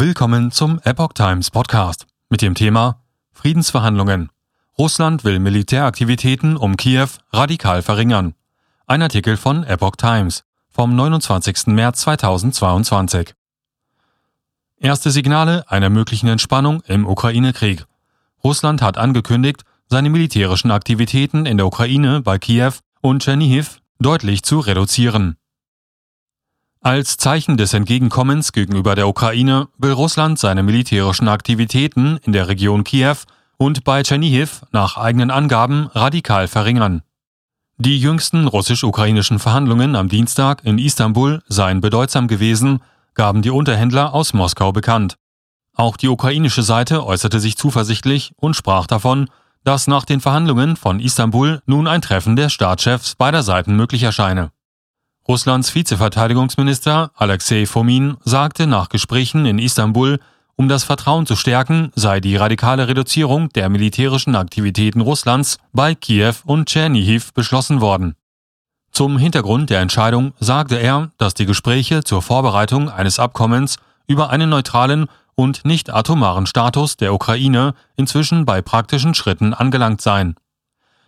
Willkommen zum Epoch Times Podcast mit dem Thema Friedensverhandlungen. Russland will Militäraktivitäten um Kiew radikal verringern. Ein Artikel von Epoch Times vom 29. März 2022. Erste Signale einer möglichen Entspannung im Ukraine-Krieg. Russland hat angekündigt, seine militärischen Aktivitäten in der Ukraine bei Kiew und Tschernihiv deutlich zu reduzieren. Als Zeichen des Entgegenkommens gegenüber der Ukraine will Russland seine militärischen Aktivitäten in der Region Kiew und bei Tschernihiv nach eigenen Angaben radikal verringern. Die jüngsten russisch-ukrainischen Verhandlungen am Dienstag in Istanbul seien bedeutsam gewesen, gaben die Unterhändler aus Moskau bekannt. Auch die ukrainische Seite äußerte sich zuversichtlich und sprach davon, dass nach den Verhandlungen von Istanbul nun ein Treffen der Staatschefs beider Seiten möglich erscheine. Russlands Vizeverteidigungsminister Alexei Fomin sagte nach Gesprächen in Istanbul, um das Vertrauen zu stärken, sei die radikale Reduzierung der militärischen Aktivitäten Russlands bei Kiew und Tschernihiv beschlossen worden. Zum Hintergrund der Entscheidung sagte er, dass die Gespräche zur Vorbereitung eines Abkommens über einen neutralen und nicht atomaren Status der Ukraine inzwischen bei praktischen Schritten angelangt seien.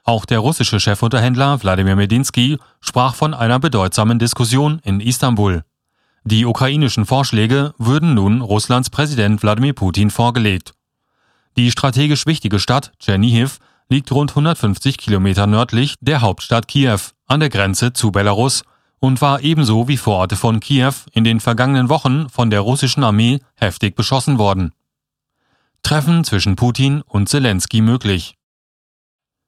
Auch der russische Chefunterhändler Wladimir Medinsky sprach von einer bedeutsamen Diskussion in Istanbul. Die ukrainischen Vorschläge würden nun Russlands Präsident Wladimir Putin vorgelegt. Die strategisch wichtige Stadt Tschernihiv liegt rund 150 Kilometer nördlich der Hauptstadt Kiew an der Grenze zu Belarus und war ebenso wie Vororte von Kiew in den vergangenen Wochen von der russischen Armee heftig beschossen worden. Treffen zwischen Putin und Zelensky möglich.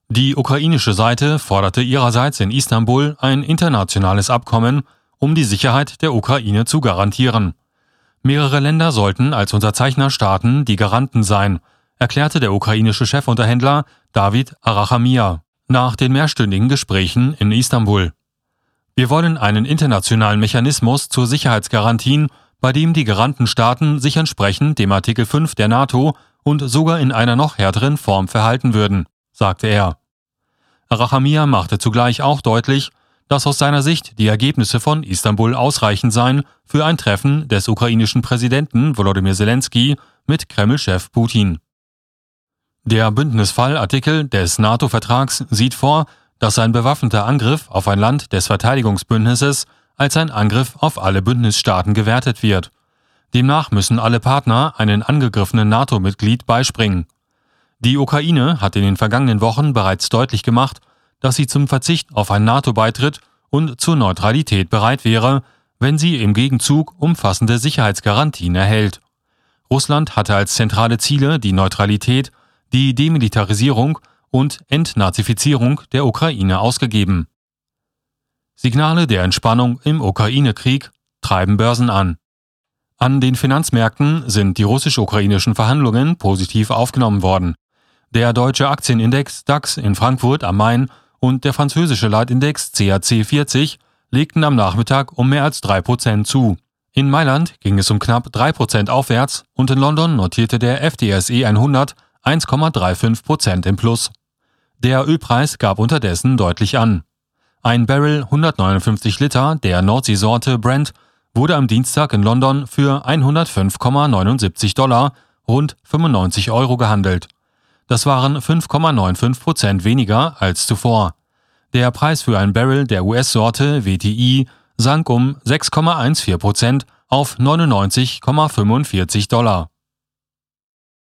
Die ukrainische Seite forderte ihrerseits in Istanbul ein internationales Abkommen, um die Sicherheit der Ukraine zu garantieren. Mehrere Länder sollten als Unterzeichnerstaaten die Garanten sein, erklärte der ukrainische Chefunterhändler David Arachamia nach den mehrstündigen Gesprächen in Istanbul. Wir wollen einen internationalen Mechanismus zur Sicherheitsgarantien, bei dem die Garantenstaaten sich entsprechend dem Artikel 5 der NATO und sogar in einer noch härteren Form verhalten würden, sagte er. Rachamia machte zugleich auch deutlich, dass aus seiner Sicht die Ergebnisse von Istanbul ausreichend seien für ein Treffen des ukrainischen Präsidenten Volodymyr Zelensky mit Kreml-Chef Putin. Der Bündnisfallartikel des NATO-Vertrags sieht vor, dass ein bewaffneter Angriff auf ein Land des Verteidigungsbündnisses als ein Angriff auf alle Bündnisstaaten gewertet wird. Demnach müssen alle Partner einen angegriffenen NATO-Mitglied beispringen. Die Ukraine hat in den vergangenen Wochen bereits deutlich gemacht, dass sie zum Verzicht auf einen NATO-Beitritt und zur Neutralität bereit wäre, wenn sie im Gegenzug umfassende Sicherheitsgarantien erhält. Russland hatte als zentrale Ziele die Neutralität, die Demilitarisierung und Entnazifizierung der Ukraine ausgegeben. Signale der Entspannung im Ukraine-Krieg treiben Börsen an. An den Finanzmärkten sind die russisch-ukrainischen Verhandlungen positiv aufgenommen worden. Der deutsche Aktienindex DAX in Frankfurt am Main und der französische Leitindex CAC 40 legten am Nachmittag um mehr als 3% zu. In Mailand ging es um knapp 3% aufwärts und in London notierte der FTSE 100 1,35% im Plus. Der Ölpreis gab unterdessen deutlich an. Ein Barrel 159 Liter der Nordseesorte Brent wurde am Dienstag in London für 105,79 Dollar, rund 95 Euro gehandelt. Das waren 5,95 Prozent weniger als zuvor. Der Preis für ein Barrel der US-Sorte WTI sank um 6,14 Prozent auf 99,45 Dollar.